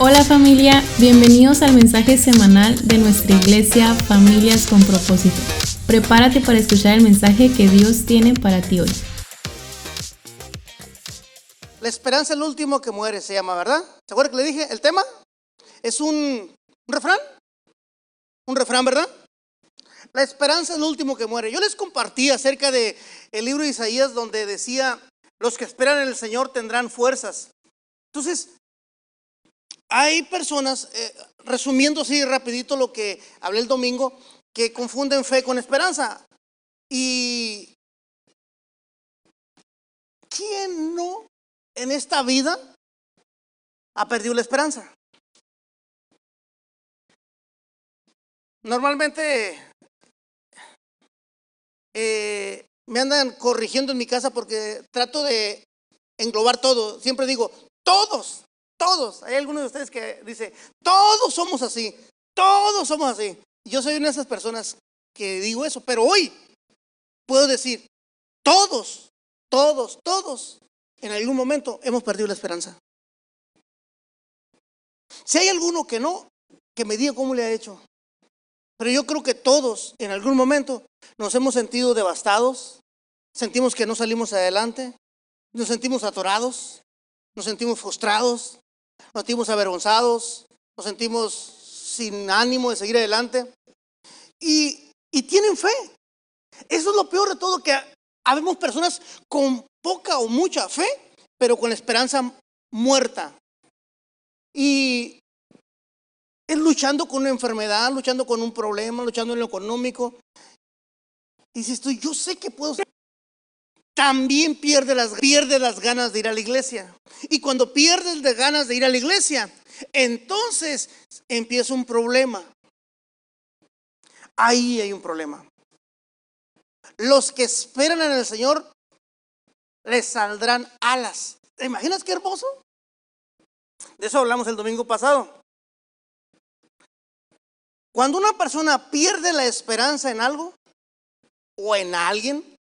Hola familia, bienvenidos al mensaje semanal de nuestra iglesia Familias con propósito. Prepárate para escuchar el mensaje que Dios tiene para ti hoy. La esperanza es el último que muere, se llama, ¿verdad? ¿Se acuerdan que le dije? El tema es un, refrán. Un refrán, ¿verdad? La esperanza es el último que muere. Yo les compartí acerca de el libro de Isaías donde decía, los que esperan en el Señor tendrán fuerzas. Entonces, hay personas, eh, resumiendo así rapidito lo que hablé el domingo, que confunden fe con esperanza. Y ¿quién no en esta vida ha perdido la esperanza? Normalmente eh, me andan corrigiendo en mi casa porque trato de englobar todo. Siempre digo, todos, todos. Hay algunos de ustedes que dice, todos somos así, todos somos así. Yo soy una de esas personas que digo eso, pero hoy puedo decir, todos, todos, todos, en algún momento hemos perdido la esperanza. Si hay alguno que no, que me diga cómo le ha hecho. Pero yo creo que todos en algún momento nos hemos sentido devastados, sentimos que no salimos adelante, nos sentimos atorados, nos sentimos frustrados, nos sentimos avergonzados, nos sentimos sin ánimo de seguir adelante. Y, y tienen fe. Eso es lo peor de todo, que habemos personas con poca o mucha fe, pero con esperanza muerta. Y es luchando con una enfermedad, luchando con un problema, luchando en lo económico. Y dices tú, yo sé que puedo también pierde las, pierde las ganas de ir a la iglesia. Y cuando pierdes las ganas de ir a la iglesia, entonces empieza un problema. Ahí hay un problema. Los que esperan en el Señor les saldrán alas. ¿Te imaginas qué hermoso? De eso hablamos el domingo pasado. Cuando una persona pierde la esperanza en algo o en alguien,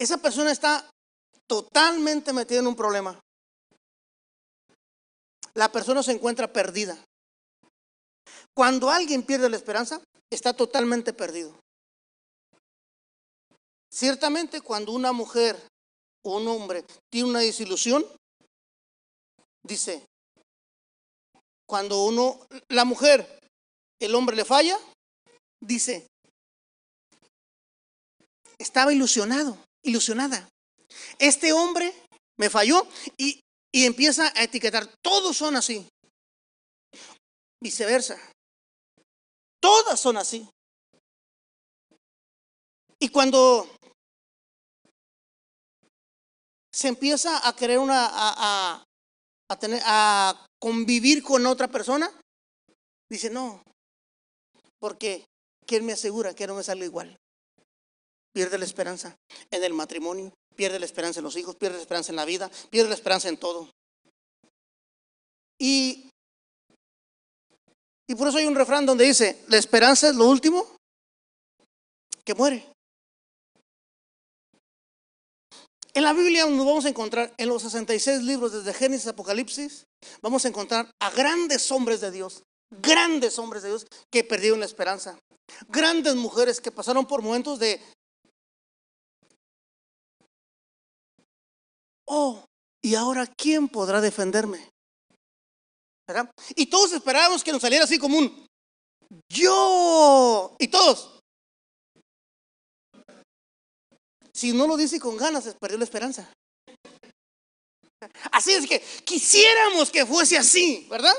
esa persona está totalmente metida en un problema. La persona se encuentra perdida. Cuando alguien pierde la esperanza, está totalmente perdido. Ciertamente cuando una mujer o un hombre tiene una desilusión, dice, cuando uno, la mujer, el hombre le falla, dice, estaba ilusionado ilusionada. Este hombre me falló y, empieza a etiquetar. Todos son así. Viceversa. Todas son así. Y cuando se empieza a querer una a, a, tener a convivir con otra persona, dice no, porque quién me asegura que no me salga igual pierde la esperanza en el matrimonio, pierde la esperanza en los hijos, pierde la esperanza en la vida, pierde la esperanza en todo. Y, y por eso hay un refrán donde dice, la esperanza es lo último que muere. En la Biblia nos vamos a encontrar, en los 66 libros desde Génesis a Apocalipsis, vamos a encontrar a grandes hombres de Dios, grandes hombres de Dios que perdieron la esperanza. Grandes mujeres que pasaron por momentos de oh, ¿y ahora quién podrá defenderme? ¿Verdad? Y todos esperábamos que nos saliera así como un yo. Y todos. Si no lo dice con ganas, se perdió la esperanza. Así es que quisiéramos que fuese así, ¿verdad?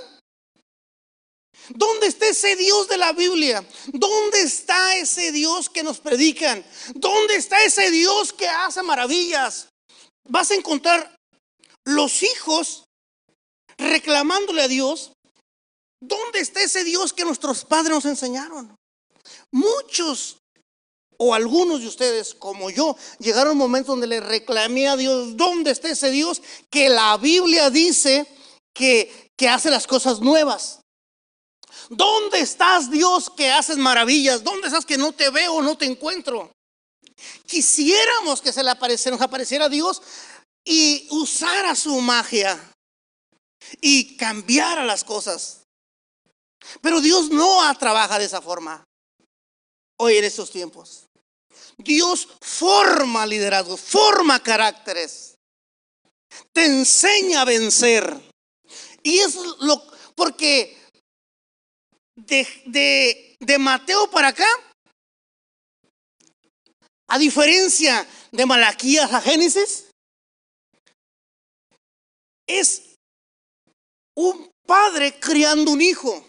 ¿Dónde está ese Dios de la Biblia? ¿Dónde está ese Dios que nos predican? ¿Dónde está ese Dios que hace maravillas? Vas a encontrar los hijos reclamándole a Dios, ¿dónde está ese Dios que nuestros padres nos enseñaron? Muchos o algunos de ustedes, como yo, llegaron momentos donde le reclamé a Dios, ¿dónde está ese Dios que la Biblia dice que, que hace las cosas nuevas? ¿Dónde estás Dios que haces maravillas? ¿Dónde estás que no te veo, no te encuentro? Quisiéramos que se le apareciera, nos apareciera Dios y usara su magia. y cambiara las cosas. Pero Dios no trabaja de esa forma hoy en estos tiempos. Dios forma liderazgo, forma caracteres, te enseña a vencer. Y es lo, porque de, de, de Mateo para acá, a diferencia de Malaquías a Génesis, es un padre criando un hijo.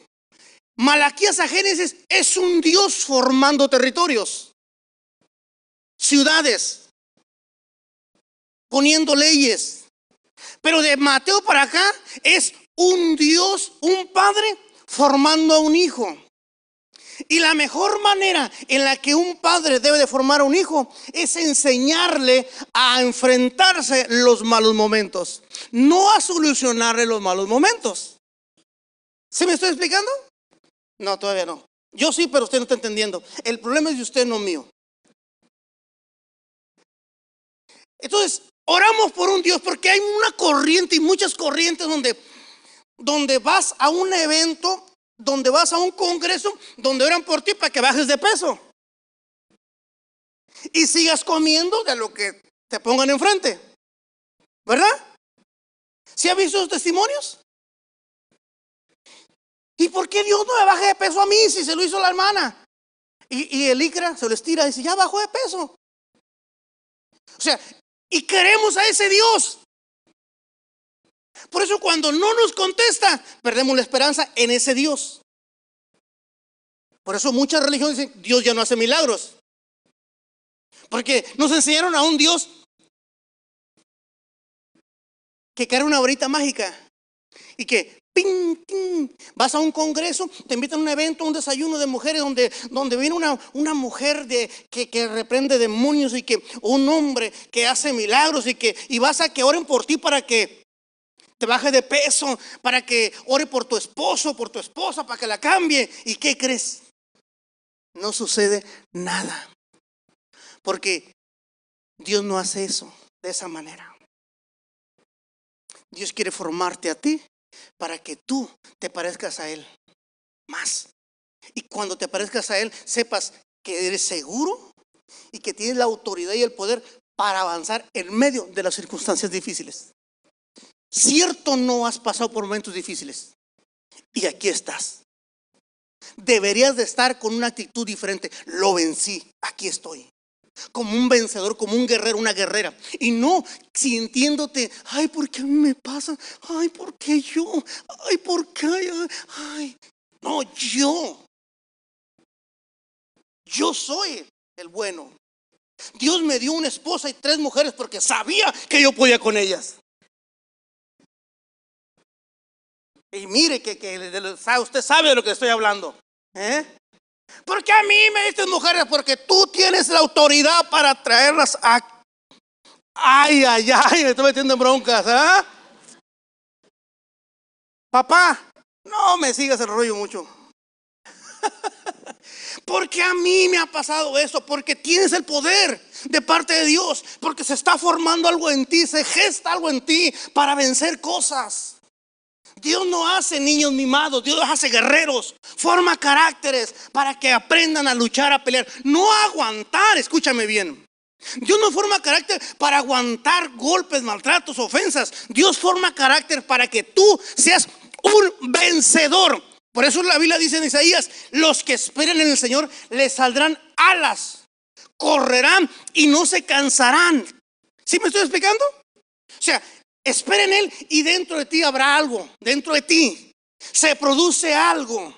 Malaquías a Génesis es un Dios formando territorios, ciudades, poniendo leyes. Pero de Mateo para acá es un Dios, un padre formando a un hijo. Y la mejor manera en la que un padre debe de formar a un hijo es enseñarle a enfrentarse los malos momentos, no a solucionarle los malos momentos. ¿Se me estoy explicando? No, todavía no. Yo sí, pero usted no está entendiendo. El problema es de usted, no mío. Entonces, oramos por un Dios porque hay una corriente y muchas corrientes donde, donde vas a un evento donde vas a un congreso donde oran por ti para que bajes de peso. Y sigas comiendo de lo que te pongan enfrente. ¿Verdad? ¿Sí ha visto esos testimonios? ¿Y por qué Dios no me baje de peso a mí si se lo hizo la hermana? Y, el ICRA se lo estira y dice, ya bajó de peso. O sea, y queremos a ese Dios. Por eso cuando no nos contesta, perdemos la esperanza en ese Dios. Por eso muchas religiones dicen, Dios ya no hace milagros. Porque nos enseñaron a un Dios que era una varita mágica y que vas a un congreso, te invitan a un evento, un desayuno de mujeres donde, donde viene una, una mujer de, que, que, reprende demonios y que un hombre que hace milagros y que y vas a que oren por ti para que te baje de peso, para que ore por tu esposo, por tu esposa, para que la cambie. ¿Y qué crees? No sucede nada. Porque Dios no hace eso de esa manera. Dios quiere formarte a ti para que tú te parezcas a Él más. Y cuando te parezcas a Él, sepas que eres seguro y que tienes la autoridad y el poder para avanzar en medio de las circunstancias difíciles. Cierto no has pasado por momentos difíciles. Y aquí estás. Deberías de estar con una actitud diferente. Lo vencí. Aquí estoy. Como un vencedor, como un guerrero, una guerrera. Y no sintiéndote, ay, ¿por qué a mí me pasa? Ay, ¿por qué yo? Ay, ¿por qué? Ay, ay. No, yo. Yo soy el bueno. Dios me dio una esposa y tres mujeres porque sabía que yo podía con ellas. Y mire que, usted sabe de lo que estoy hablando. ¿eh? Porque a mí me dicen mujeres, porque tú tienes la autoridad para traerlas a... Ay, ay, ay, me estoy metiendo en broncas. ¿ah? Papá, no me sigas el rollo mucho. porque a mí me ha pasado eso, porque tienes el poder de parte de Dios, porque se está formando algo en ti, se gesta algo en ti para vencer cosas. Dios no hace niños mimados, Dios hace guerreros, forma caracteres para que aprendan a luchar, a pelear, no aguantar, escúchame bien. Dios no forma carácter para aguantar golpes, maltratos, ofensas. Dios forma carácter para que tú seas un vencedor. Por eso la Biblia dice en Isaías, los que esperen en el Señor les saldrán alas, correrán y no se cansarán. ¿Sí me estoy explicando? O sea, Espera en Él y dentro de ti habrá algo. Dentro de ti se produce algo.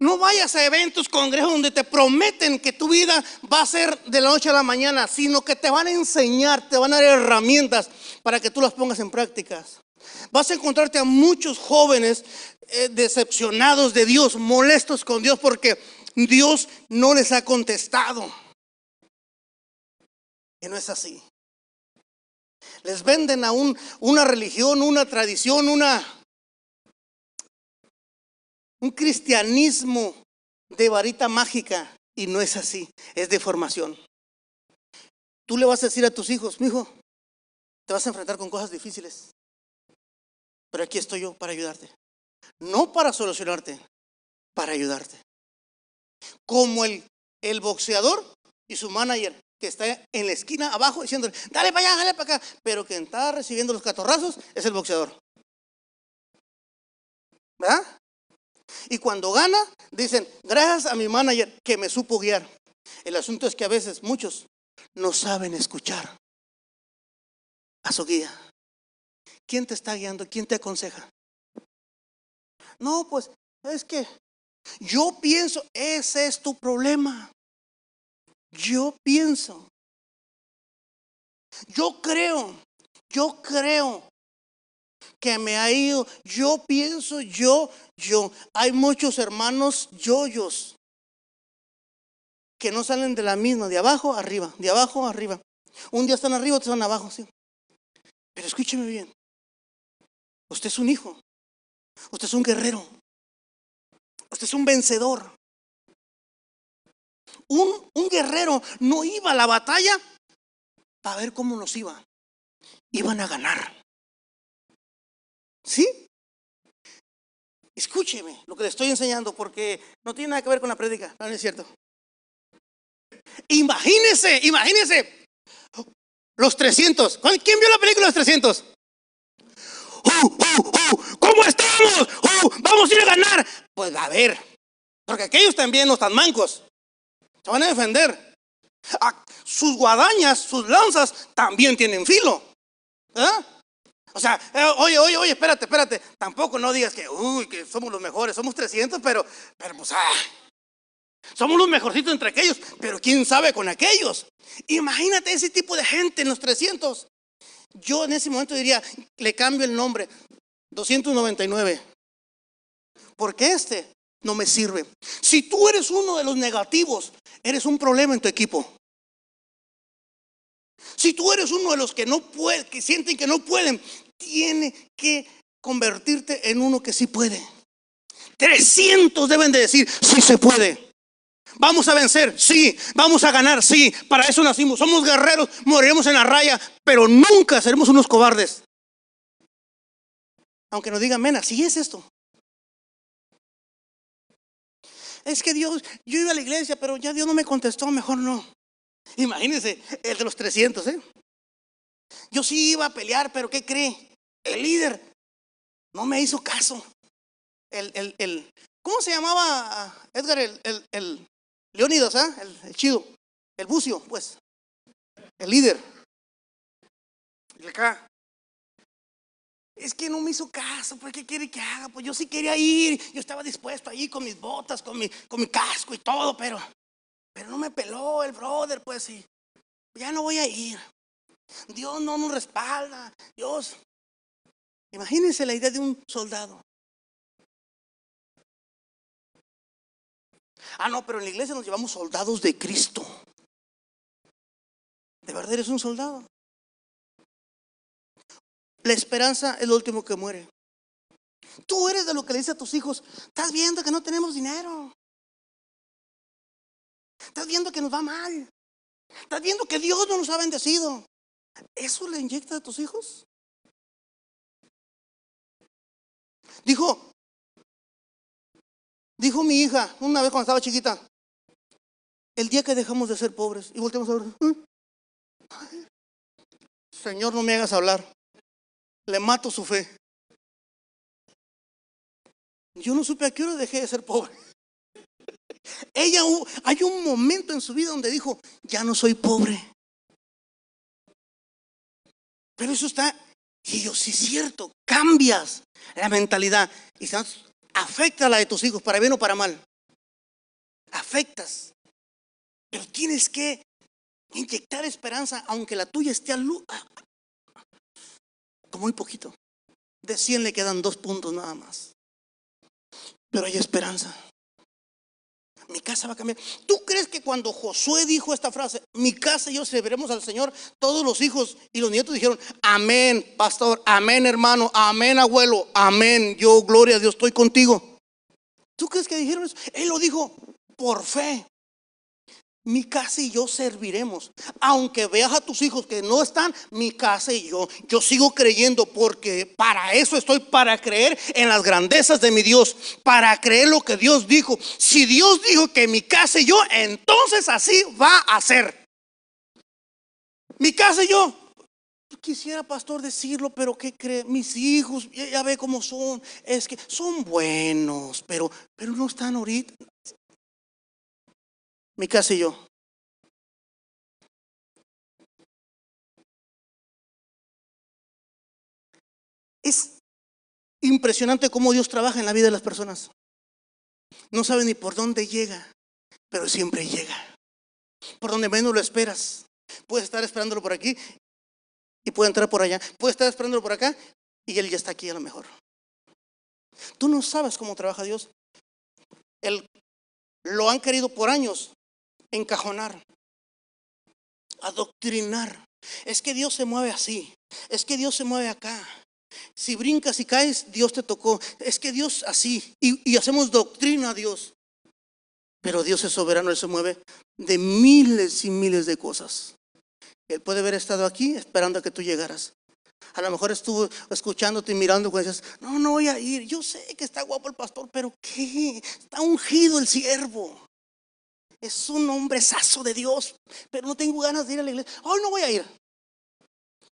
No vayas a eventos, congresos donde te prometen que tu vida va a ser de la noche a la mañana, sino que te van a enseñar, te van a dar herramientas para que tú las pongas en prácticas. Vas a encontrarte a muchos jóvenes eh, decepcionados de Dios, molestos con Dios porque Dios no les ha contestado. Y no es así. Les venden a un, una religión, una tradición, una, un cristianismo de varita mágica. Y no es así, es de formación. Tú le vas a decir a tus hijos, mi hijo, te vas a enfrentar con cosas difíciles. Pero aquí estoy yo para ayudarte. No para solucionarte, para ayudarte. Como el, el boxeador y su manager que está en la esquina abajo diciéndole, dale para allá, dale para acá. Pero quien está recibiendo los catorrazos es el boxeador. ¿Verdad? Y cuando gana, dicen, gracias a mi manager que me supo guiar. El asunto es que a veces muchos no saben escuchar a su guía. ¿Quién te está guiando? ¿Quién te aconseja? No, pues es que yo pienso, ese es tu problema. Yo pienso. Yo creo, yo creo que me ha ido. Yo pienso, yo, yo. Hay muchos hermanos yoyos que no salen de la misma, de abajo arriba, de abajo arriba. Un día están arriba, otros están abajo, sí. Pero escúcheme bien. Usted es un hijo. Usted es un guerrero. Usted es un vencedor. Un, un guerrero no iba a la batalla para ver cómo nos iba. Iban a ganar. ¿Sí? Escúcheme lo que le estoy enseñando porque no tiene nada que ver con la prédica, no, es cierto. Imagínese, imagínese los 300. ¿Quién vio la película Los 300? Uh, uh, uh, ¿Cómo estamos? vamos a ir a ganar. Pues a ver, porque aquellos también no están mancos. Se van a defender. Ah, sus guadañas, sus lanzas también tienen filo. ¿Ah? O sea, eh, oye, oye, oye, espérate, espérate. Tampoco no digas que, uy, que somos los mejores, somos 300, pero, pero pues, ah, somos los mejorcitos entre aquellos, pero quién sabe con aquellos. Imagínate ese tipo de gente en los 300. Yo en ese momento diría, le cambio el nombre, 299. Porque este no me sirve. Si tú eres uno de los negativos, eres un problema en tu equipo. Si tú eres uno de los que no pueden, que sienten que no pueden, tiene que convertirte en uno que sí puede. 300 deben de decir, sí se puede. Vamos a vencer, sí. Vamos a ganar, sí. Para eso nacimos. Somos guerreros, moriremos en la raya, pero nunca seremos unos cobardes. Aunque nos digan, mena, sí es esto. Es que Dios, yo iba a la iglesia, pero ya Dios no me contestó, mejor no. Imagínense, el de los 300, ¿eh? Yo sí iba a pelear, pero ¿qué cree? El líder no me hizo caso. El, el, el ¿Cómo se llamaba Edgar? El, el, el Leonidas, ¿eh? el, chido, el bucio, pues, el líder. Y acá. Es que no me hizo caso, pues ¿qué quiere que haga? Pues yo sí quería ir, yo estaba dispuesto ahí con mis botas, con mi, con mi casco y todo, pero pero no me peló el brother, pues sí. Ya no voy a ir. Dios no nos respalda. Dios. Imagínense la idea de un soldado. Ah, no, pero en la iglesia nos llevamos soldados de Cristo. ¿De verdad eres un soldado? La esperanza es lo último que muere. Tú eres de lo que le dice a tus hijos, estás viendo que no tenemos dinero. Estás viendo que nos va mal. Estás viendo que Dios no nos ha bendecido. ¿Eso le inyecta a tus hijos? Dijo, dijo mi hija una vez cuando estaba chiquita, el día que dejamos de ser pobres y volteamos a ver, ¿eh? Señor, no me hagas hablar, le mato su fe. Yo no supe a qué hora dejé de ser pobre. Ella, hay un momento en su vida donde dijo, ya no soy pobre. Pero eso está, y yo, sí es cierto, cambias la mentalidad y afecta a la de tus hijos, para bien o para mal. Afectas. Pero tienes que inyectar esperanza, aunque la tuya esté Como muy poquito. De 100 le quedan dos puntos nada más. Pero hay esperanza mi casa va a cambiar. ¿Tú crees que cuando Josué dijo esta frase, mi casa y yo serviremos al Señor, todos los hijos y los nietos dijeron, amén, pastor, amén, hermano, amén, abuelo, amén, yo, gloria a Dios, estoy contigo. ¿Tú crees que dijeron eso? Él lo dijo por fe. Mi casa y yo serviremos. Aunque veas a tus hijos que no están, mi casa y yo, yo sigo creyendo porque para eso estoy, para creer en las grandezas de mi Dios, para creer lo que Dios dijo. Si Dios dijo que mi casa y yo, entonces así va a ser. Mi casa y yo. Quisiera, pastor, decirlo, pero ¿qué cree? Mis hijos, ya, ve cómo son. Es que son buenos, pero, pero no están ahorita mi casa y yo. Es impresionante cómo Dios trabaja en la vida de las personas. No sabe ni por dónde llega, pero siempre llega. Por donde menos lo esperas. Puedes estar esperándolo por aquí y puede entrar por allá. Puede estar esperándolo por acá y él ya está aquí a lo mejor. Tú no sabes cómo trabaja Dios. Él lo han querido por años encajonar, adoctrinar. Es que Dios se mueve así, es que Dios se mueve acá. Si brincas y caes, Dios te tocó. Es que Dios así, y, hacemos doctrina a Dios. Pero Dios es soberano, Él se mueve de miles y miles de cosas. Él puede haber estado aquí esperando a que tú llegaras. A lo mejor estuvo escuchándote y mirando cuando dices, no, no voy a ir. Yo sé que está guapo el pastor, pero ¿qué? Está ungido el siervo es un hombrezazo de Dios, pero no tengo ganas de ir a la iglesia. Hoy no voy a ir.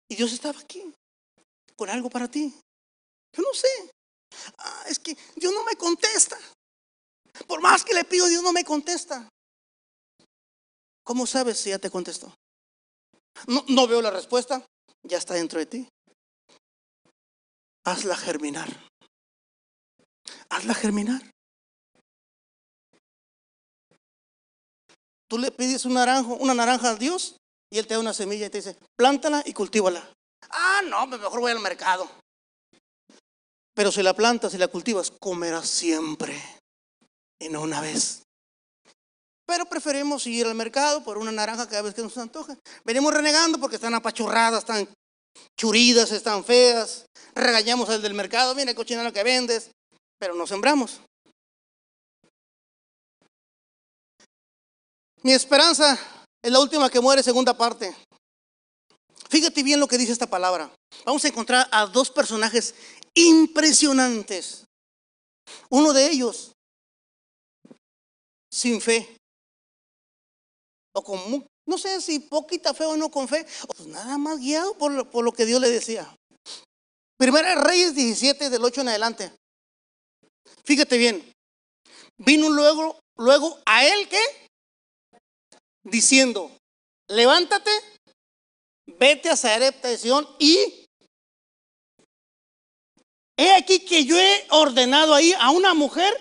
Y Dios estaba aquí con algo para ti. Yo no sé. Ah, es que Dios no me contesta. Por más que le pido, Dios no me contesta. ¿Cómo sabes si ya te contestó? No, no veo la respuesta. Ya está dentro de ti. Hazla germinar. Hazla germinar. Tú le pides un naranjo, una naranja a Dios y Él te da una semilla y te dice, plántala y cultívala. Ah, no, mejor voy al mercado. Pero si la plantas y la cultivas, comerás siempre y no una vez. Pero preferimos ir al mercado por una naranja cada vez que nos antoja. Venimos renegando porque están apachurradas, están churidas, están feas. Regañamos al del mercado, mira cochinero que vendes, pero no sembramos. Mi esperanza es la última que muere, segunda parte. Fíjate bien lo que dice esta palabra. Vamos a encontrar a dos personajes impresionantes. Uno de ellos, sin fe. O con, no sé si poquita fe o no con fe. Pues nada más guiado por lo, por lo que Dios le decía. Primera Reyes 17 del 8 en adelante. Fíjate bien. Vino luego, luego a él que diciendo, levántate, vete a Sarepta de y he aquí que yo he ordenado ahí a una mujer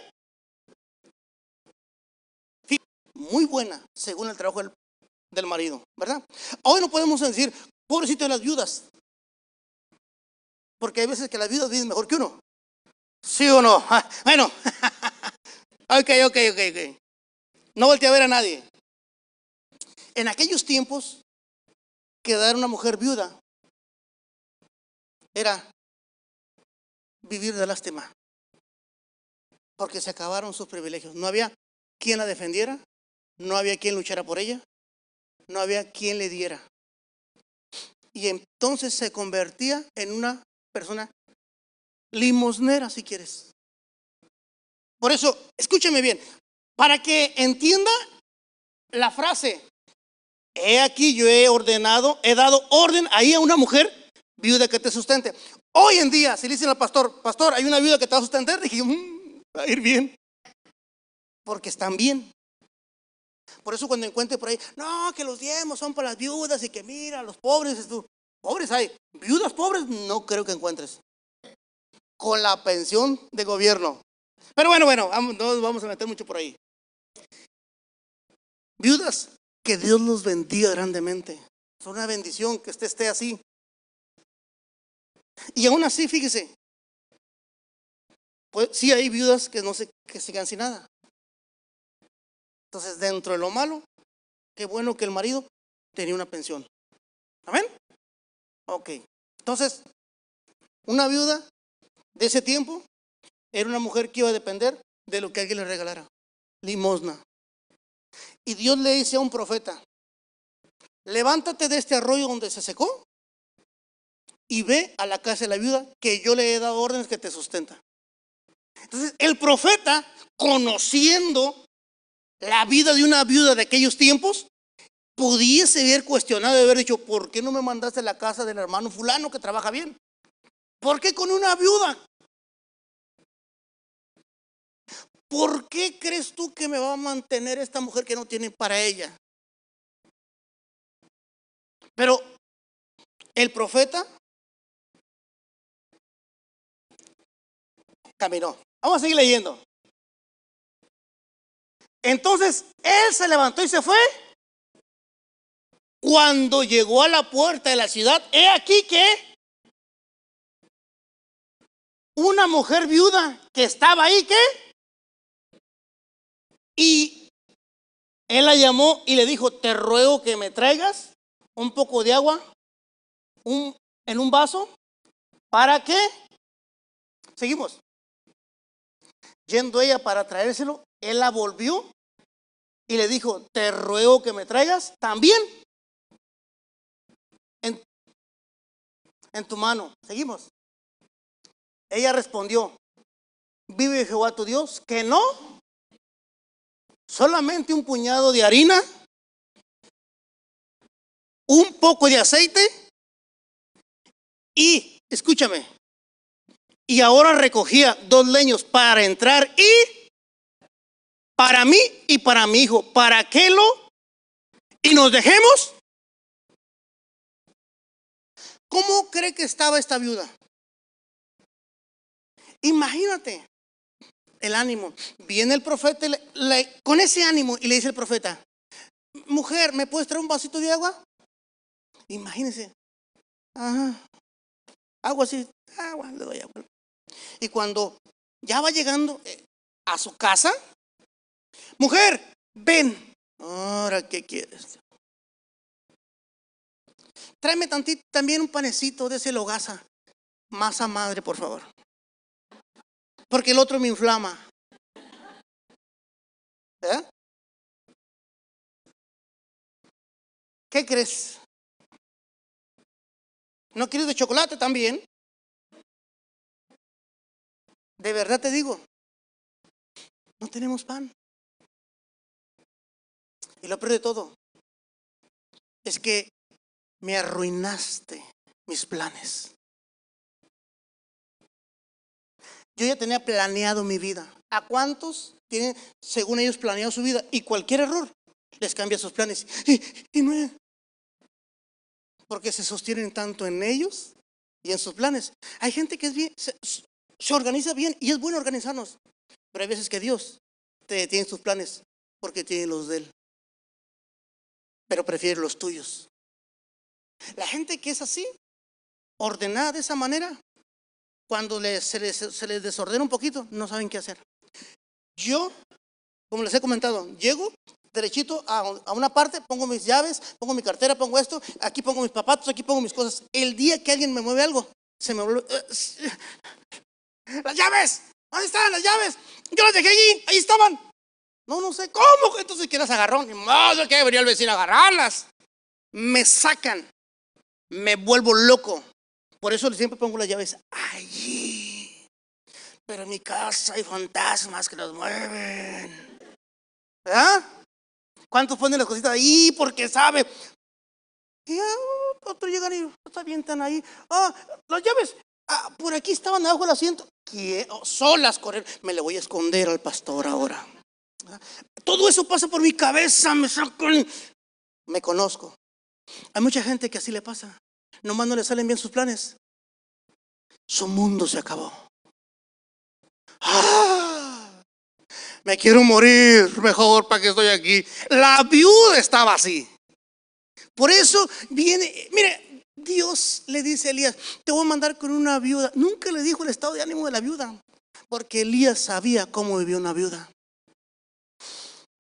muy buena, según el trabajo del, del marido, ¿verdad? Hoy no podemos decir, pobrecito de las viudas, porque hay veces que las viudas viven mejor que uno. ¿Sí o no? Bueno, ok, ok, ok, ok. No volteé a ver a nadie. En aquellos tiempos, quedar una mujer viuda era vivir de lástima, porque se acabaron sus privilegios. No había quien la defendiera, no había quien luchara por ella, no había quien le diera. Y entonces se convertía en una persona limosnera, si quieres. Por eso, escúcheme bien, para que entienda la frase, he aquí yo he ordenado, he dado orden ahí a una mujer viuda que te sustente. Hoy en día, si le dicen al pastor, pastor, hay una viuda que te va a sustentar, dije, mm, va a ir bien. Porque están bien. Por eso cuando encuentre por ahí, no, que los diezmos son para las viudas y que mira, los pobres, pobres hay, viudas pobres, no creo que encuentres. Con la pensión de gobierno. Pero bueno, bueno, no vamos a meter mucho por ahí. Viudas que Dios los bendiga grandemente. Es una bendición que usted esté así. Y aún así, fíjese, pues sí hay viudas que no se, que sigan sin nada. Entonces, dentro de lo malo, qué bueno que el marido tenía una pensión. ¿Amén? Ok. Entonces, una viuda de ese tiempo era una mujer que iba a depender de lo que alguien le regalara. Limosna. Y Dios le dice a un profeta, levántate de este arroyo donde se secó y ve a la casa de la viuda que yo le he dado órdenes que te sustenta. Entonces, el profeta, conociendo la vida de una viuda de aquellos tiempos, pudiese haber cuestionado y haber dicho, ¿por qué no me mandaste a la casa del hermano fulano que trabaja bien? ¿Por qué con una viuda? ¿Por qué crees tú que me va a mantener esta mujer que no tiene para ella? Pero el profeta caminó. Vamos a seguir leyendo. Entonces él se levantó y se fue. Cuando llegó a la puerta de la ciudad, he aquí que una mujer viuda que estaba ahí, ¿qué? Y él la llamó y le dijo, te ruego que me traigas un poco de agua en un vaso. ¿Para qué? Seguimos. Yendo ella para traérselo, él la volvió y le dijo, te ruego que me traigas también en, en tu mano. Seguimos. Ella respondió, vive Jehová tu Dios, que no, solamente un puñado de harina, un poco de aceite y, escúchame, y ahora recogía dos leños para entrar y para mí y para mi hijo, para que lo y nos dejemos. ¿Cómo cree que estaba esta viuda? Imagínate el ánimo. Viene el profeta con ese ánimo y le dice el profeta, mujer, ¿me puedes traer un vasito de agua? Imagínese. Ajá. Agua así, agua, le doy agua. Y cuando ya va llegando eh, a su casa, mujer, ven. Ahora, ¿qué quieres? Tráeme tantito, también un panecito de ese logaza. Masa madre, por favor porque el otro me inflama. ¿Eh? ¿Qué crees? ¿No quieres de chocolate también? De verdad te digo, no tenemos pan. Y lo peor de todo es que me arruinaste mis planes. Yo ya tenía planeado mi vida. ¿A cuántos tienen, según ellos, planeado su vida? Y cualquier error les cambia sus planes. Y, no porque se sostienen tanto en ellos y en sus planes. Hay gente que es bien, se, organiza bien y es bueno organizarnos. Pero hay veces que Dios te tiene sus planes porque tiene los de Él. Pero prefiere los tuyos. La gente que es así, ordenada de esa manera, cuando se, les, desordena un poquito, no saben qué hacer. Yo, como les he comentado, llego derechito a, una parte, pongo mis llaves, pongo mi cartera, pongo esto, aquí pongo mis zapatos, aquí pongo mis cosas. El día que alguien me mueve algo, se me vuelve... Eh, las llaves, ¿dónde están las llaves? Yo las dejé allí, ahí estaban. No, no sé, ¿cómo? Entonces quieras agarrón, ni más que debería el vecino agarrarlas. Me sacan, me vuelvo loco. Por eso siempre pongo las llaves allí. Pero en mi casa hay fantasmas que los mueven. ¿Verdad? ¿Cuántos ponen las cositas ahí porque sabe? Y ah, otro llegan y se avientan ahí. Ah, las llaves. Ah, por aquí estaban abajo del asiento. Oh, solas correr. Me le voy a esconder al pastor ahora. Todo eso pasa por mi cabeza. Me sacan. Me conozco. Hay mucha gente que así le pasa nomás no le salen bien sus planes. Su mundo se acabó. ¡Ah! Me quiero morir mejor para que estoy aquí. La viuda estaba así. Por eso viene, mire, Dios le dice a Elías, te voy a mandar con una viuda. Nunca le dijo el estado de ánimo de la viuda, porque Elías sabía cómo vivió una viuda.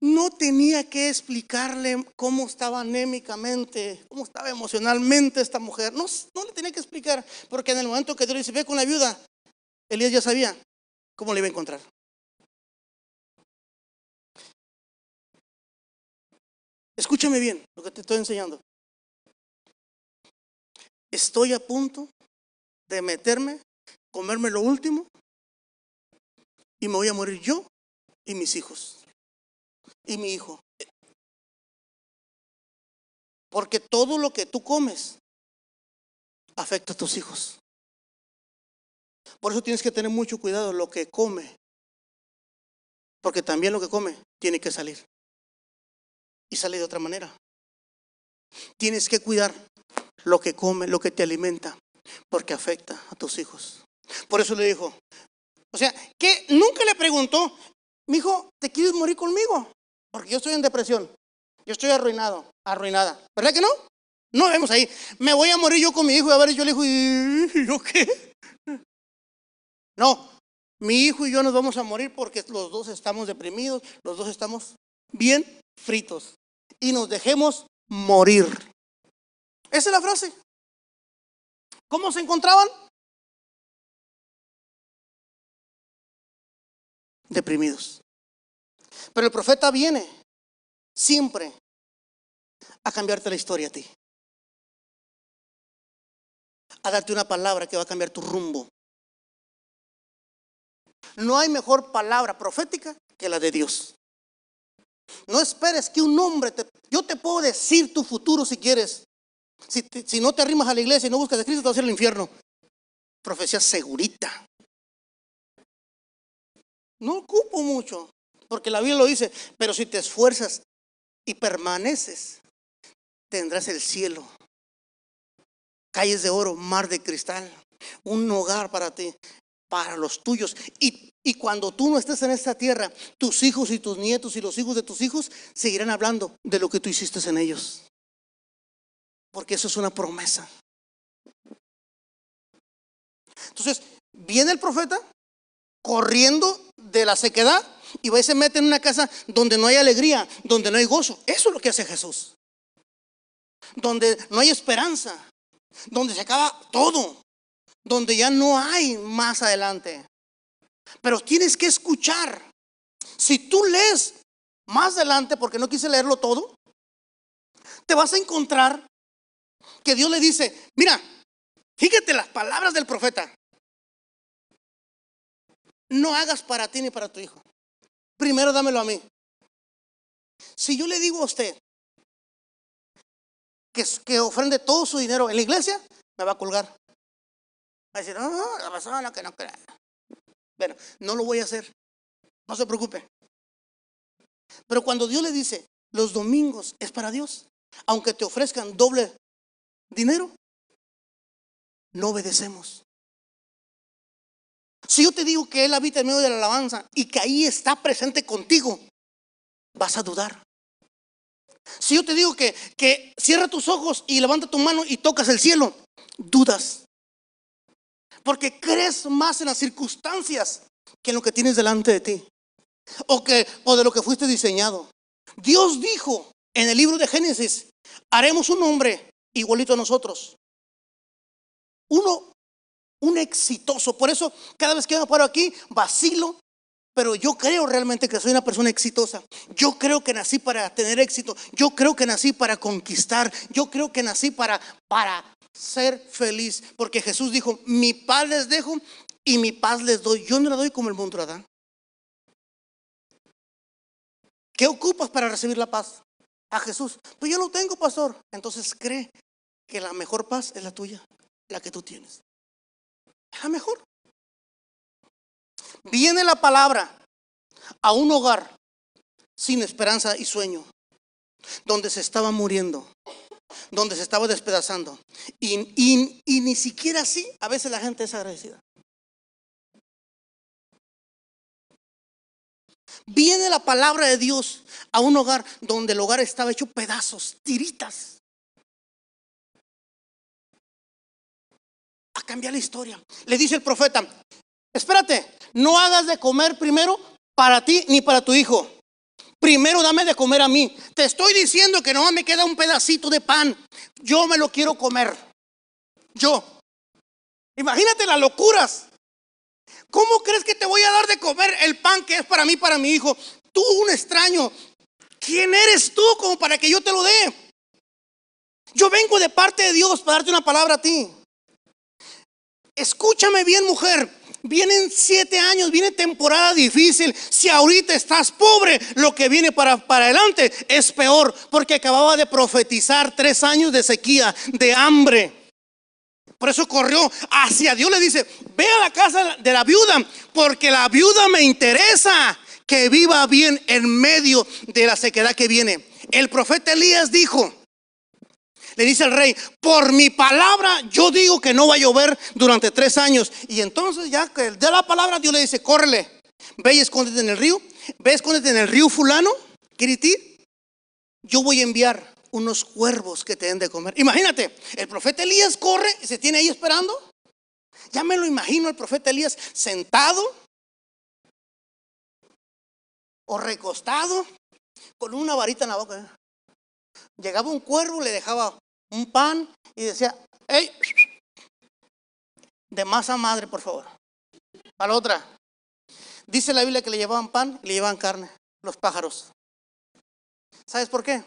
No tenía que explicarle cómo estaba anémicamente, cómo estaba emocionalmente esta mujer. No, no le tenía que explicar, porque en el momento que Dios le dice, ve con la viuda, Elías ya sabía cómo le iba a encontrar. Escúchame bien lo que te estoy enseñando. Estoy a punto de meterme, comerme lo último y me voy a morir yo y mis hijos y mi hijo. Porque todo lo que tú comes afecta a tus hijos. Por eso tienes que tener mucho cuidado lo que come. Porque también lo que come tiene que salir. Y sale de otra manera. Tienes que cuidar lo que come, lo que te alimenta, porque afecta a tus hijos. Por eso le dijo, o sea, que nunca le preguntó, mi hijo, ¿te quieres morir conmigo? Porque yo estoy en depresión, yo estoy arruinado, arruinada. ¿Verdad que no? No vemos ahí. Me voy a morir yo con mi hijo y a ver, yo le digo, ¿y yo qué? No, mi hijo y yo nos vamos a morir porque los dos estamos deprimidos, los dos estamos bien fritos y nos dejemos morir. Esa es la frase. ¿Cómo se encontraban? Deprimidos. Pero el profeta viene siempre a cambiarte la historia a ti. A darte una palabra que va a cambiar tu rumbo. No hay mejor palabra profética que la de Dios. No esperes que un hombre te... Yo te puedo decir tu futuro si quieres. Si, no te arrimas a la iglesia y no buscas a Cristo, te vas a ir al infierno. Profecía segurita. No ocupo mucho, porque la Biblia lo dice, pero si te esfuerzas y permaneces, tendrás el cielo. Calles de oro, mar de cristal, un hogar para ti para los tuyos. Y, cuando tú no estés en esta tierra, tus hijos y tus nietos y los hijos de tus hijos seguirán hablando de lo que tú hiciste en ellos. Porque eso es una promesa. Entonces, viene el profeta corriendo de la sequedad y va y se mete en una casa donde no hay alegría, donde no hay gozo. Eso es lo que hace Jesús. Donde no hay esperanza, donde se acaba todo donde ya no hay más adelante. Pero tienes que escuchar. Si tú lees más adelante, porque no quise leerlo todo, te vas a encontrar que Dios le dice, mira, fíjate las palabras del profeta. No hagas para ti ni para tu hijo. Primero dámelo a mí. Si yo le digo a usted que, que ofrende todo su dinero en la iglesia, me va a colgar. Va a decir, no, la persona que no crea. Bueno, no lo voy a hacer. No se preocupe. Pero cuando Dios le dice, los domingos es para Dios, aunque te ofrezcan doble dinero, no obedecemos. Si yo te digo que Él habita en medio de la alabanza y que ahí está presente contigo, vas a dudar. Si yo te digo que, que cierra tus ojos y levanta tu mano y tocas el cielo, dudas. Porque crees más en las circunstancias que en lo que tienes delante de ti. O, que, o de lo que fuiste diseñado. Dios dijo en el libro de Génesis, haremos un hombre igualito a nosotros. Uno, un exitoso. Por eso cada vez que me paro aquí, vacilo. Pero yo creo realmente que soy una persona exitosa. Yo creo que nací para tener éxito. Yo creo que nací para conquistar. Yo creo que nací para, para ser feliz, porque Jesús dijo, mi paz les dejo y mi paz les doy. Yo no la doy como el la da. ¿Qué ocupas para recibir la paz? A Jesús. Pues yo no tengo, pastor. Entonces cree que la mejor paz es la tuya, la que tú tienes. Es la mejor. Viene la palabra a un hogar sin esperanza y sueño, donde se estaba muriendo, donde se estaba despedazando. Y, ni siquiera así, a veces la gente es agradecida. Viene la palabra de Dios a un hogar donde el hogar estaba hecho pedazos, tiritas. Cambiar la historia. Le dice el profeta, espérate, no hagas de comer primero para ti ni para tu hijo. Primero dame de comer a mí. Te estoy diciendo que no me queda un pedacito de pan. Yo me lo quiero comer. Yo. Imagínate las locuras. ¿Cómo crees que te voy a dar de comer el pan que es para mí, para mi hijo? Tú, un extraño, ¿quién eres tú como para que yo te lo dé? Yo vengo de parte de Dios para darte una palabra a ti. Escúchame bien, mujer. Vienen siete años, viene temporada difícil. Si ahorita estás pobre, lo que viene para, para adelante es peor, porque acababa de profetizar tres años de sequía, de hambre. Por eso corrió hacia Dios, le dice, ve a la casa de la viuda, porque la viuda me interesa que viva bien en medio de la sequedad que viene. El profeta Elías dijo, le dice al rey, por mi palabra yo digo que no va a llover durante tres años. Y entonces ya que de la palabra Dios le dice, córrele, ve y escóndete en el río, ve escóndete en el río fulano, Kiriti, yo voy a enviar unos cuervos que te den de comer. Imagínate, el profeta Elías corre y se tiene ahí esperando. Ya me lo imagino el profeta Elías sentado o recostado con una varita en la boca. Llegaba un cuervo, le dejaba un pan y decía, hey, de masa madre, por favor. A la otra. Dice la Biblia que le llevaban pan y le llevaban carne, los pájaros. ¿Sabes por qué?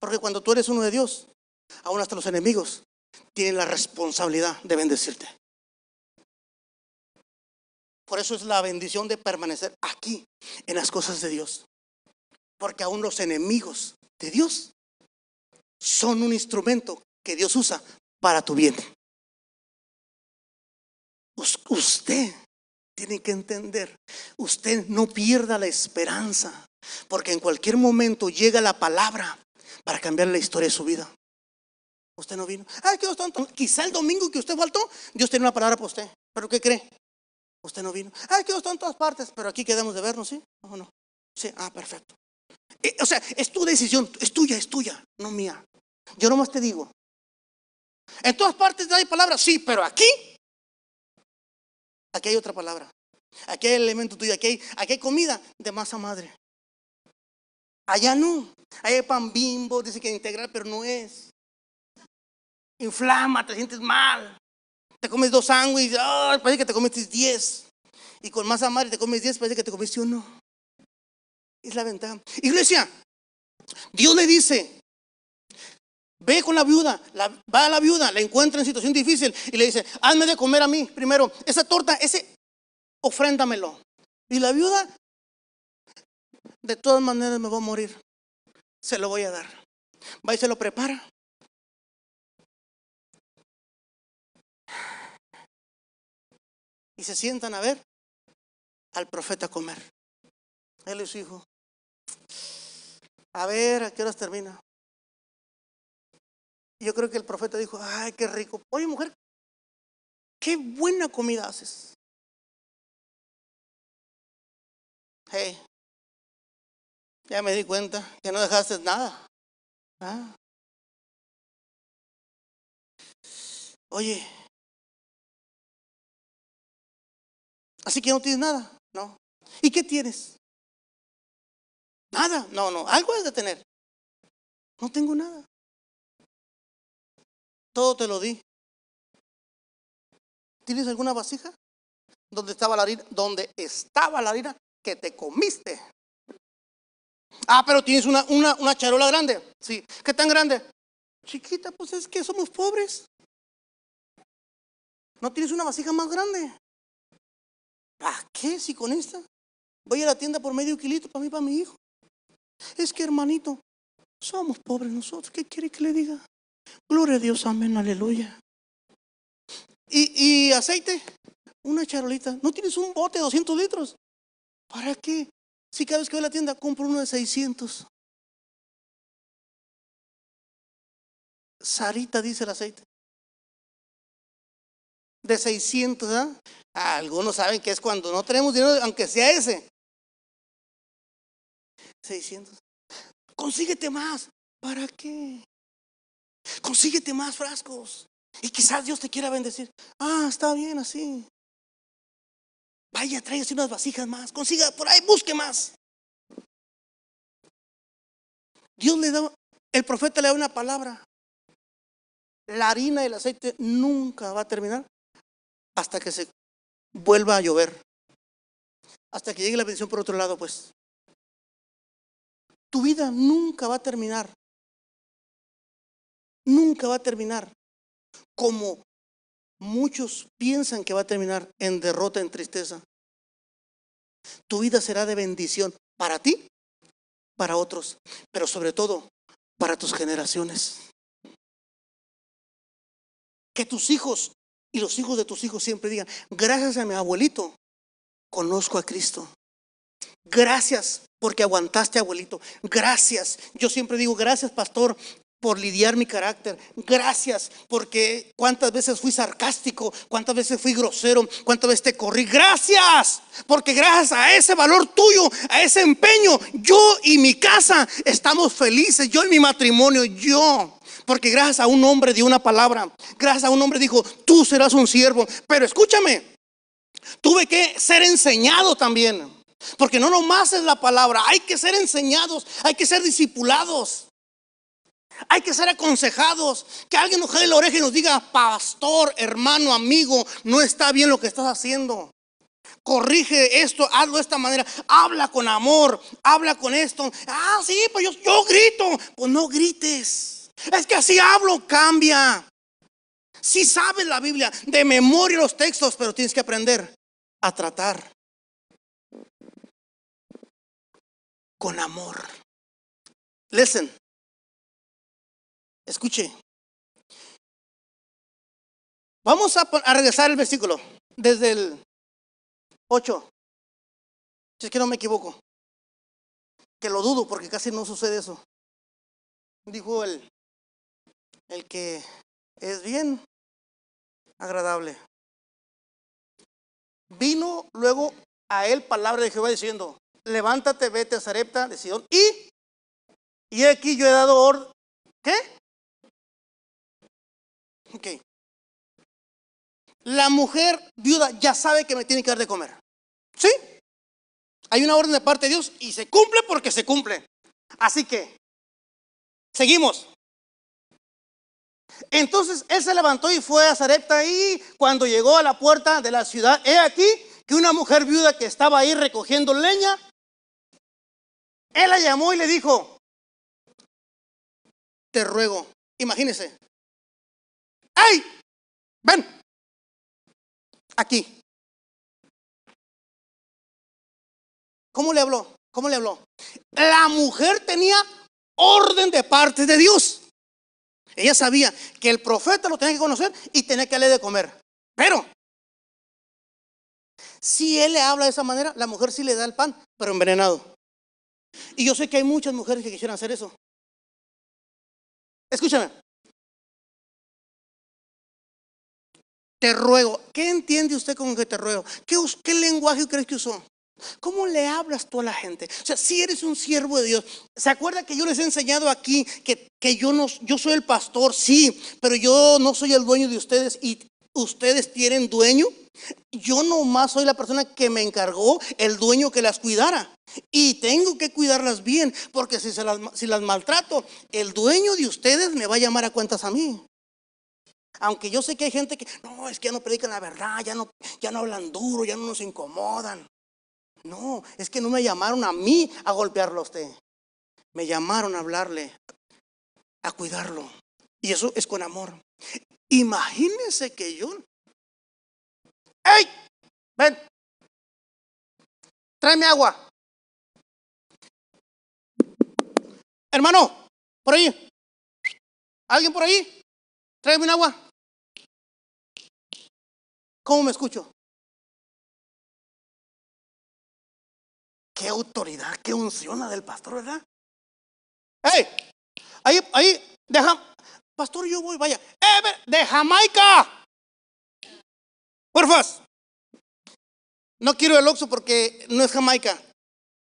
Porque cuando tú eres uno de Dios, aún hasta los enemigos tienen la responsabilidad de bendecirte. Por eso es la bendición de permanecer aquí en las cosas de Dios. Porque aún los enemigos de Dios son un instrumento que Dios usa para tu bien. Usted tiene que entender, usted no pierda la esperanza, porque en cualquier momento llega la palabra para cambiar la historia de su vida. Usted no vino. Ay, qué tonto. Quizá el domingo que usted faltó, Dios tiene una palabra para usted. ¿Pero qué cree? Usted no vino. Ay, que en todas partes, pero aquí quedamos de vernos, ¿sí? ¿O no? Sí, ah, perfecto. Eh, o sea, es tu decisión, es tuya, es tuya, no mía. Yo nomás te digo. En todas partes hay palabras, sí, pero aquí, aquí hay otra palabra. Aquí hay elemento tuyo, aquí hay, aquí hay comida de masa madre. Allá no. Hay pan bimbo, dice que integral, pero no es. Inflama, te sientes mal. Te comes dos sándwiches, parece que te comiste diez. Y con masa madre te comes diez, parece que te comiste uno. Es la ventaja. Iglesia, Dios le dice, ve con la viuda, va a la viuda, la encuentra en situación difícil y le dice, hazme de comer a mí primero. Esa torta, ese, ofréndamelo. Y la viuda, de todas maneras me voy a morir. Se lo voy a dar. Va y se lo prepara. Y se sientan a ver al profeta comer. Él y su hijo. A ver, ¿a qué horas termina? Yo creo que el profeta dijo, ay, qué rico. Oye, mujer, qué buena comida haces. Hey, ya me di cuenta que no dejaste nada. ¿Ah? Oye, así que no tienes nada, ¿no? ¿Y qué tienes? Nada, no, no, algo es de tener. No tengo nada. Todo te lo di. ¿Tienes alguna vasija? ¿Dónde estaba la harina? ¿Dónde estaba la harina que te comiste? Ah, pero tienes una, una, una charola grande. Sí. ¿Qué tan grande? Chiquita, pues es que somos pobres. ¿No tienes una vasija más grande? ¿Para qué si con esta? Voy a la tienda por medio kilito para mí, para mi hijo. Es que hermanito, somos pobres nosotros. ¿Qué quiere que le diga? Gloria a Dios, amén, aleluya. ¿Y, y aceite? Una charolita. ¿No tienes un bote de 200 litros? ¿Para qué? Si cada vez que voy a la tienda compro uno de 600. Sarita dice el aceite. De 600, ¿ah? Algunos saben que es cuando no tenemos dinero, aunque sea ese. 600. Consíguete más. ¿Para qué? Consíguete más frascos. Y quizás Dios te quiera bendecir. Ah, está bien así. Vaya, tráigase unas vasijas más. Consiga por ahí, busque más. Dios le da, el profeta le da una palabra. La harina y el aceite nunca va a terminar hasta que se vuelva a llover. Hasta que llegue la bendición por otro lado, pues. Tu vida nunca va a terminar. Nunca va a terminar como muchos piensan que va a terminar en derrota, en tristeza. Tu vida será de bendición para ti, para otros, pero sobre todo para tus generaciones. Que tus hijos y los hijos de tus hijos siempre digan, gracias a mi abuelito, conozco a Cristo. Gracias porque aguantaste, abuelito. Gracias. Yo siempre digo, gracias, pastor, por lidiar mi carácter. Gracias, porque cuántas veces fui sarcástico, cuántas veces fui grosero, cuántas veces te corrí. Gracias, porque gracias a ese valor tuyo, a ese empeño, yo y mi casa estamos felices, yo y mi matrimonio, yo. Porque gracias a un hombre dio una palabra, gracias a un hombre dijo, tú serás un siervo. Pero escúchame, tuve que ser enseñado también. Porque no nomás es la palabra, hay que ser enseñados, hay que ser discipulados. Hay que ser aconsejados. Que alguien nos jale la oreja y nos diga, pastor, hermano, amigo, no está bien lo que estás haciendo. Corrige esto, hazlo de esta manera. Habla con amor, habla con esto. Ah, sí, pues yo, yo grito. Pues no grites. Es que así hablo, cambia. Si sabes la Biblia, de memoria los textos, pero tienes que aprender a tratar con amor. Listen. Escuche. Vamos a, regresar el versículo desde el 8. Si es que no me equivoco. Que lo dudo porque casi no sucede eso. Dijo el, el que es bien agradable. Vino luego a él palabra de Jehová diciendo, levántate, vete a Zarepta de Sidón y, y aquí yo he dado orden. ¿Qué? Ok. La mujer viuda ya sabe que me tiene que dar de comer. ¿Sí? Hay una orden de parte de Dios y se cumple porque se cumple. Así que, seguimos. Entonces él se levantó y fue a Zarepta y cuando llegó a la puerta de la ciudad, he aquí que una mujer viuda que estaba ahí recogiendo leña, él la llamó y le dijo, te ruego, imagínese, Ven, aquí. ¿Cómo le habló? ¿Cómo le habló? La mujer tenía orden de parte de Dios. Ella sabía que el profeta lo tenía que conocer y tenía que darle de comer. Pero, si él le habla de esa manera, la mujer sí le da el pan, pero envenenado. Y yo sé que hay muchas mujeres que quisieran hacer eso. Escúchame. Te ruego. ¿Qué entiende usted con que te ruego? ¿Qué, qué lenguaje crees que usó? ¿Cómo le hablas tú a la gente? O sea, si eres un siervo de Dios, ¿se acuerda que yo les he enseñado aquí que, que yo, no, yo soy el pastor? Sí, pero yo no soy el dueño de ustedes y ustedes tienen dueño. Yo nomás soy la persona que me encargó, el dueño que las cuidara. Y tengo que cuidarlas bien, porque si, se las, si las maltrato, el dueño de ustedes me va a llamar a cuentas a mí. Aunque yo sé que hay gente que, no, es que ya no predican la verdad, ya no, ya no hablan duro, ya no nos incomodan. No, es que no me llamaron a mí a golpearlo a usted. Me llamaron a hablarle, a cuidarlo. Y eso es con amor. Imagínense que yo. ¡Ey! Ven. Tráeme agua. Hermano, por ahí. ¿Alguien por ahí? Tráeme un agua. ¿Cómo me escucho? Qué autoridad, qué unción del pastor, ¿verdad? ¡Ey! Ahí, ahí, deja. Pastor, yo voy, vaya. ¡Eh, de Jamaica! Porfas. No quiero el Oxo porque no es Jamaica.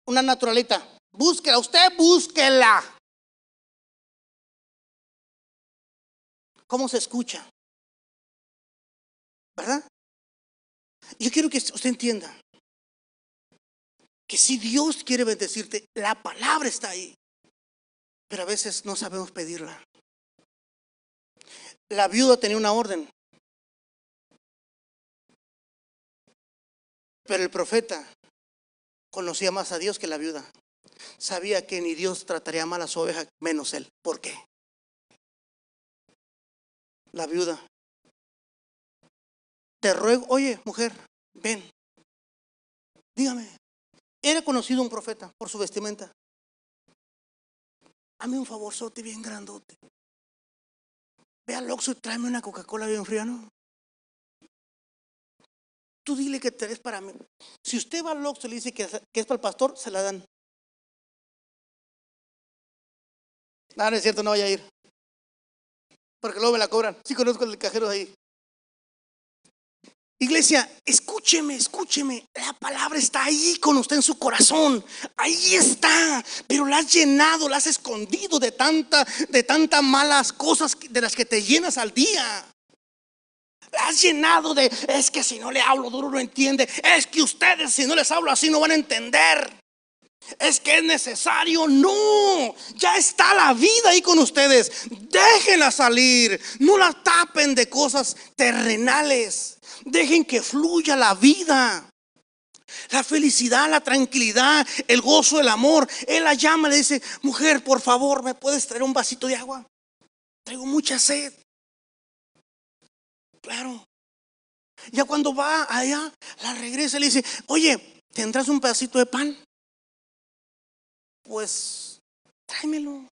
Una naturalita. Búsquela, usted búsquela. ¿Cómo se escucha? ¿Verdad? Yo quiero que usted entienda que si Dios quiere bendecirte, la palabra está ahí. Pero a veces no sabemos pedirla. La viuda tenía una orden. Pero el profeta conocía más a Dios que la viuda. sabía que ni Dios trataría mal a su oveja menos él. ¿Por qué? La viuda. Te ruego, oye, mujer, ven. Dígame, era conocido un profeta por su vestimenta. Hazme un favorzote bien grandote. Ve al Oxxo y tráeme una Coca-Cola bien fría, ¿no? Tú dile que te es para mí. Si usted va al Oxxo y le dice que, es para el pastor, se la dan. No, no es cierto, no vaya a ir. Porque luego me la cobran. Sí conozco el cajero de ahí. Iglesia, escúcheme, escúcheme. La palabra está ahí con usted en su corazón. Ahí está. Pero la has llenado, la has escondido de tanta, de tantas malas cosas de las que te llenas al día. La has llenado de, es que si no le hablo duro no entiende. Es que ustedes si no les hablo así no van a entender. Es que es necesario. No, ya está la vida ahí con ustedes. Déjenla salir. No la tapen de cosas terrenales. Dejen que fluya la vida. La felicidad, la tranquilidad, el gozo, el amor. Él la llama, le dice, mujer, por favor, ¿me puedes traer un vasito de agua? Traigo mucha sed. Claro. Ya cuando va allá, la regresa y le dice, oye, ¿tendrás un pedacito de pan? Pues tráemelo.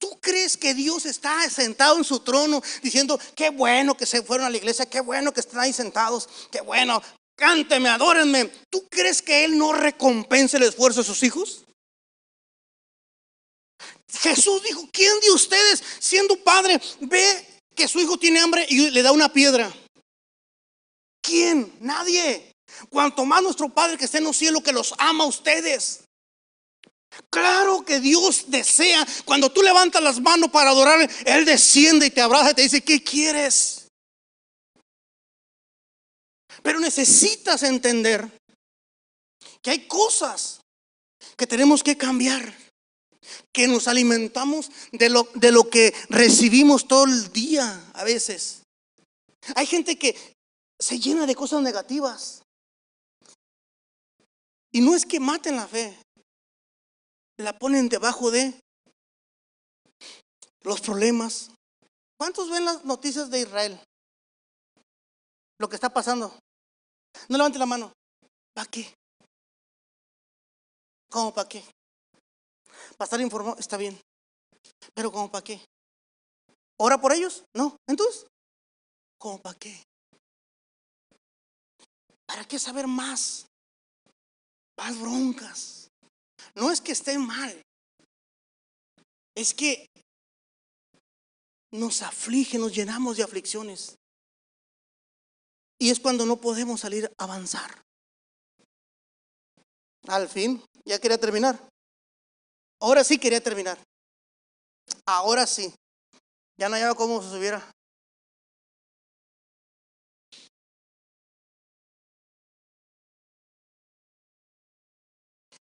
¿Tú crees que Dios está sentado en su trono diciendo, qué bueno que se fueron a la iglesia, qué bueno que están ahí sentados, qué bueno, cánteme, adórenme? ¿Tú crees que Él no recompensa el esfuerzo de sus hijos? Jesús dijo, ¿quién de ustedes, siendo padre, ve que su hijo tiene hambre y le da una piedra? ¿Quién? Nadie. Cuanto más nuestro Padre que está en los cielos que los ama a ustedes. Claro que Dios desea, cuando tú levantas las manos para adorar, Él desciende y te abraza y te dice, ¿qué quieres? Pero necesitas entender que hay cosas que tenemos que cambiar, que nos alimentamos de lo, de lo que recibimos todo el día a veces. Hay gente que se llena de cosas negativas. Y no es que maten la fe, la ponen debajo de los problemas. ¿Cuántos ven las noticias de Israel? Lo que está pasando. No levante la mano. ¿Para qué? ¿Cómo para qué? Para estar informado está bien. Pero ¿cómo para qué? ¿Ora por ellos? No. Entonces, ¿cómo para qué? ¿Para qué saber más? Más broncas. No es que estén mal, es que nos aflige, nos llenamos de aflicciones. Y es cuando no podemos salir a avanzar. Al fin, ya quería terminar. Ahora sí quería terminar. Ahora sí. Ya no había cómo se subiera.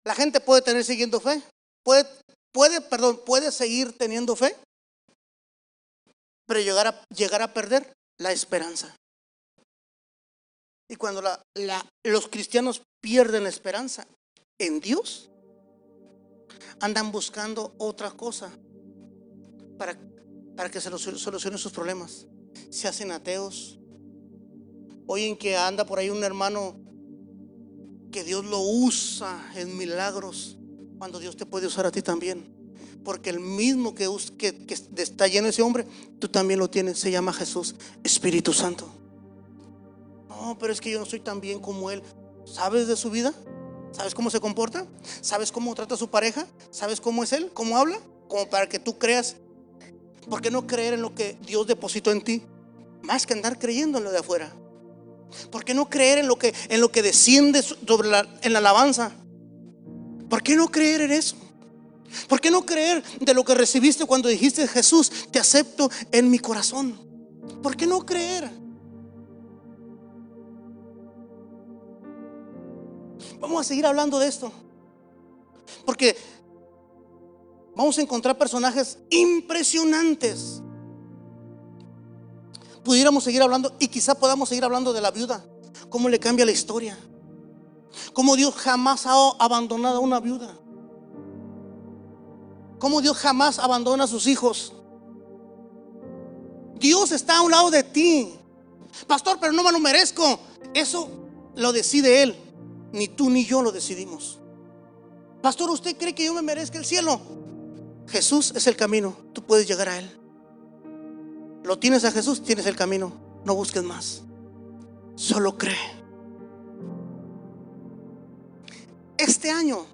La gente puede tener siguiendo fe. Puede, puede, perdón, puede seguir teniendo fe, pero llegar a, llegar a perder la esperanza. Y cuando la, los cristianos pierden la esperanza en Dios, andan buscando otra cosa para, para que se los solucionen sus problemas. Se hacen ateos. Oyen que anda por ahí un hermano que Dios lo usa en milagros cuando Dios te puede usar a ti también. Porque el mismo que, está lleno ese hombre, tú también lo tienes. Se llama Jesús, Espíritu Santo. No, pero es que yo no soy tan bien como Él. ¿Sabes de su vida? ¿Sabes cómo se comporta? ¿Sabes cómo trata a su pareja? ¿Sabes cómo es Él? ¿Cómo habla? Como para que tú creas. ¿Por qué no creer en lo que Dios depositó en ti? Más que andar creyendo en lo de afuera. ¿Por qué no creer en lo que, en lo que desciende en la alabanza? ¿Por qué no creer en eso? ¿Por qué no creer de lo que recibiste cuando dijiste Jesús, te acepto en mi corazón? ¿Por qué no creer? Vamos a seguir hablando de esto. Porque vamos a encontrar personajes impresionantes pudiéramos seguir hablando y quizá podamos seguir hablando de la viuda, cómo le cambia la historia. Cómo Dios jamás ha abandonado a una viuda. Cómo Dios jamás abandona a sus hijos. Dios está a un lado de ti. Pastor, pero no me lo merezco. Eso lo decide Él. Ni tú ni yo lo decidimos. Pastor, ¿usted cree que yo me merezca el cielo? Jesús es el camino. Tú puedes llegar a Él. Lo tienes a Jesús, tienes el camino. No busques más. Solo cree. Este año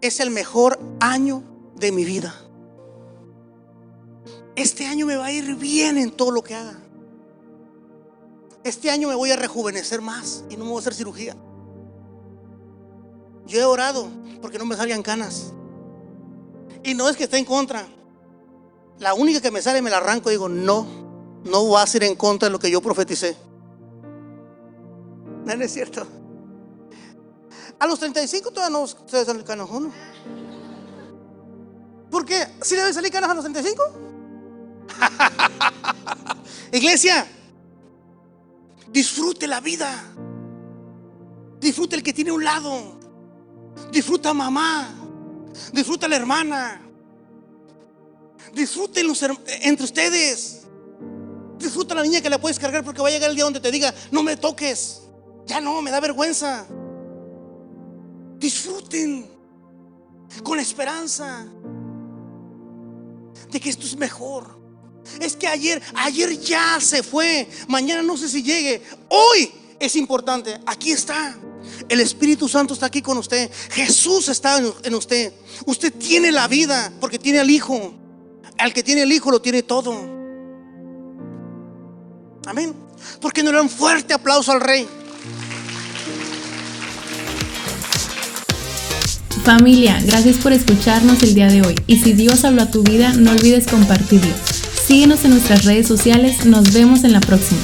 es el mejor año de mi vida. Este año me va a ir bien en todo lo que haga. Este año me voy a rejuvenecer más y no me voy a hacer cirugía. Yo he orado porque no me salgan canas. Y no es que esté en contra. La única que me sale me la arranco y digo, no, no va a ser en contra de lo que yo profeticé. No, es cierto. A los 35 todavía no se salen canas, ¿no? ¿Por qué? ¿Si le deben salir canas a los 35? Iglesia, disfrute la vida. Disfrute el que tiene un lado. Disfruta mamá. Disfruta la hermana. Disfruten entre ustedes. Disfruta la niña que la puedes cargar porque va a llegar el día donde te diga, no me toques. Ya no, me da vergüenza. Disfruten con esperanza de que esto es mejor. Es que ayer, ayer ya se fue. Mañana no sé si llegue. Hoy es importante. Aquí está. El Espíritu Santo está aquí con usted. Jesús está en usted. Usted tiene la vida porque tiene al Hijo. Al que tiene el Hijo lo tiene todo. Amén. Porque no le dan fuerte aplauso al Rey. Familia, gracias por escucharnos el día de hoy. Y si Dios habló a tu vida, no olvides compartirlo. Síguenos en nuestras redes sociales. Nos vemos en la próxima.